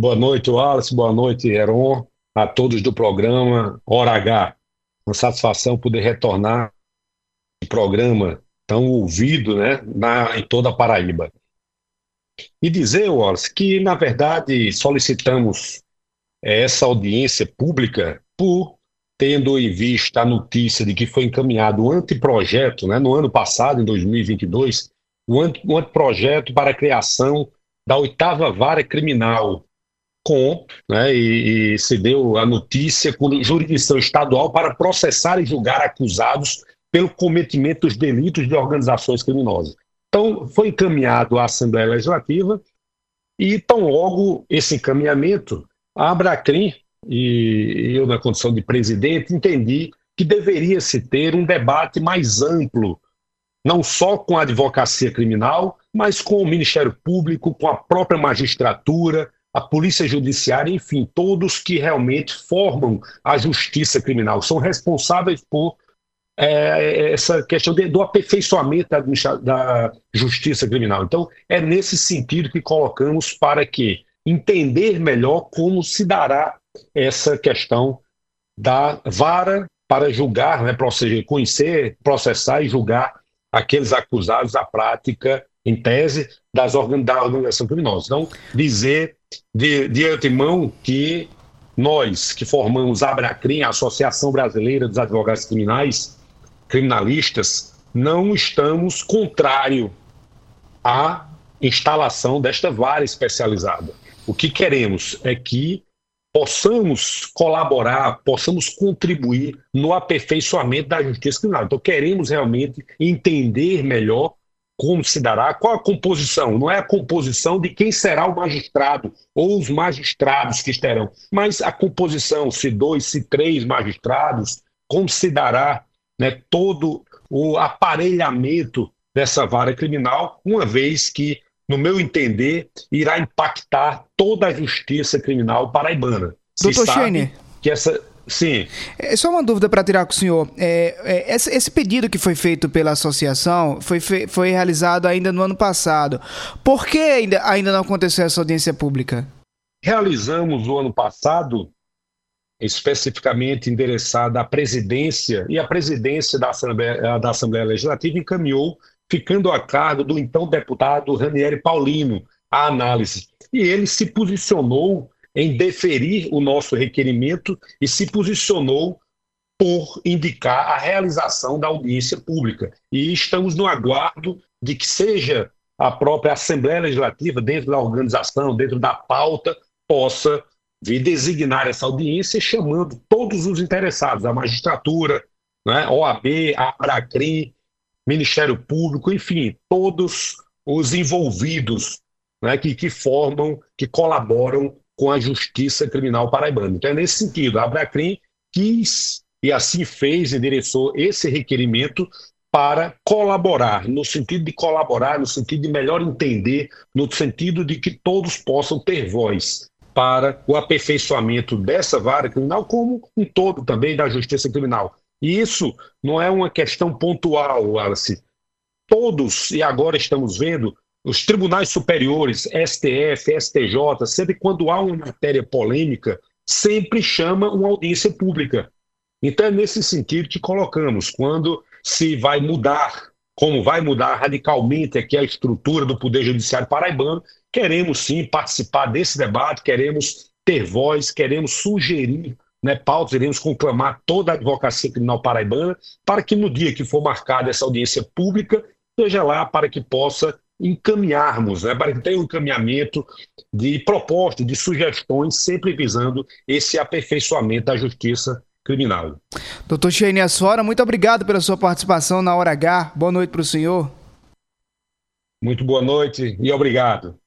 Boa noite, Wallace. Boa noite, Heron. A todos do programa Hora H. Uma satisfação poder retornar ao programa tão ouvido né, na, em toda a Paraíba. E dizer, Wallace, que na verdade solicitamos é, essa audiência pública por tendo em vista a notícia de que foi encaminhado um anteprojeto, né, no ano passado, em 2022, um, anteprojeto para a criação da oitava vara criminal com, né, e, e, se deu a notícia com jurisdição estadual para processar e julgar acusados pelo cometimento dos delitos de organizações criminosas. Então, foi encaminhado à Assembleia Legislativa e, tão logo esse encaminhamento, a Abracrim e eu, na condição de presidente, entendi que deveria se ter um debate mais amplo, não só com a advocacia criminal, mas com o Ministério Público, com a própria magistratura, a Polícia Judiciária, enfim, todos que realmente formam a justiça criminal, são responsáveis por é, essa questão de, do aperfeiçoamento da, da justiça criminal. Então, é nesse sentido que colocamos para que entender melhor como se dará essa questão da vara para julgar, né, proceder, conhecer, processar e julgar aqueles acusados da prática, em tese, das organ da organização criminosa. Então, dizer de, de antemão que nós, que formamos a Abracrim, a Associação Brasileira dos Advogados Criminais, criminalistas, não estamos contrário à instalação desta vara especializada. O que queremos é que possamos colaborar, possamos contribuir no aperfeiçoamento da justiça criminal. Então, queremos realmente entender melhor como se dará, qual a composição, não é a composição de quem será o magistrado ou os magistrados que estarão, mas a composição, se dois, se três magistrados, como se dará né, todo o aparelhamento dessa vara criminal, uma vez que no meu entender, irá impactar toda a justiça criminal paraibana. Doutor Chene. Que essa, Sim. É só uma dúvida para tirar com o senhor. É, é, esse, esse, pedido que foi feito pela associação foi, fe, foi realizado ainda no ano passado. Por que ainda, ainda não aconteceu essa audiência pública? Realizamos o ano passado, especificamente endereçada à presidência, e a presidência da Assembleia, da Assembleia Legislativa encaminhou ficando a cargo do então deputado Ranieri Paulino a análise. E ele se posicionou em deferir o nosso requerimento e se posicionou por indicar a realização da audiência pública. E estamos no aguardo de que seja a própria Assembleia Legislativa, dentro da organização, dentro da pauta, possa vir designar essa audiência, chamando todos os interessados, a magistratura, né, OAB, a Abracrim, Ministério Público, enfim, todos os envolvidos né, que, que formam, que colaboram com a justiça criminal paraibana. Então, é nesse sentido, a Abracrim quis e assim fez, endereçou esse requerimento para colaborar, no sentido de colaborar, no sentido de melhor entender, no sentido de que todos possam ter voz para o aperfeiçoamento dessa vara criminal, como um todo também da justiça criminal. E isso não é uma questão pontual, Wallace. Todos, e agora estamos vendo, os tribunais superiores, STF, STJ, sempre quando há uma matéria polêmica, sempre chama uma audiência pública. Então é nesse sentido que colocamos, quando se vai mudar, como vai mudar radicalmente aqui a estrutura do Poder Judiciário paraibano, queremos sim participar desse debate, queremos ter voz, queremos sugerir né, pautas, iremos conclamar toda a advocacia criminal paraibana para que no dia que for marcada essa audiência pública, seja lá para que possa encaminharmos, né, para que tenha um encaminhamento de propostas, de sugestões, sempre visando esse aperfeiçoamento da justiça criminal. Doutor Sheine Assora, muito obrigado pela sua participação na Hora H. Boa noite para o senhor. Muito boa noite e obrigado.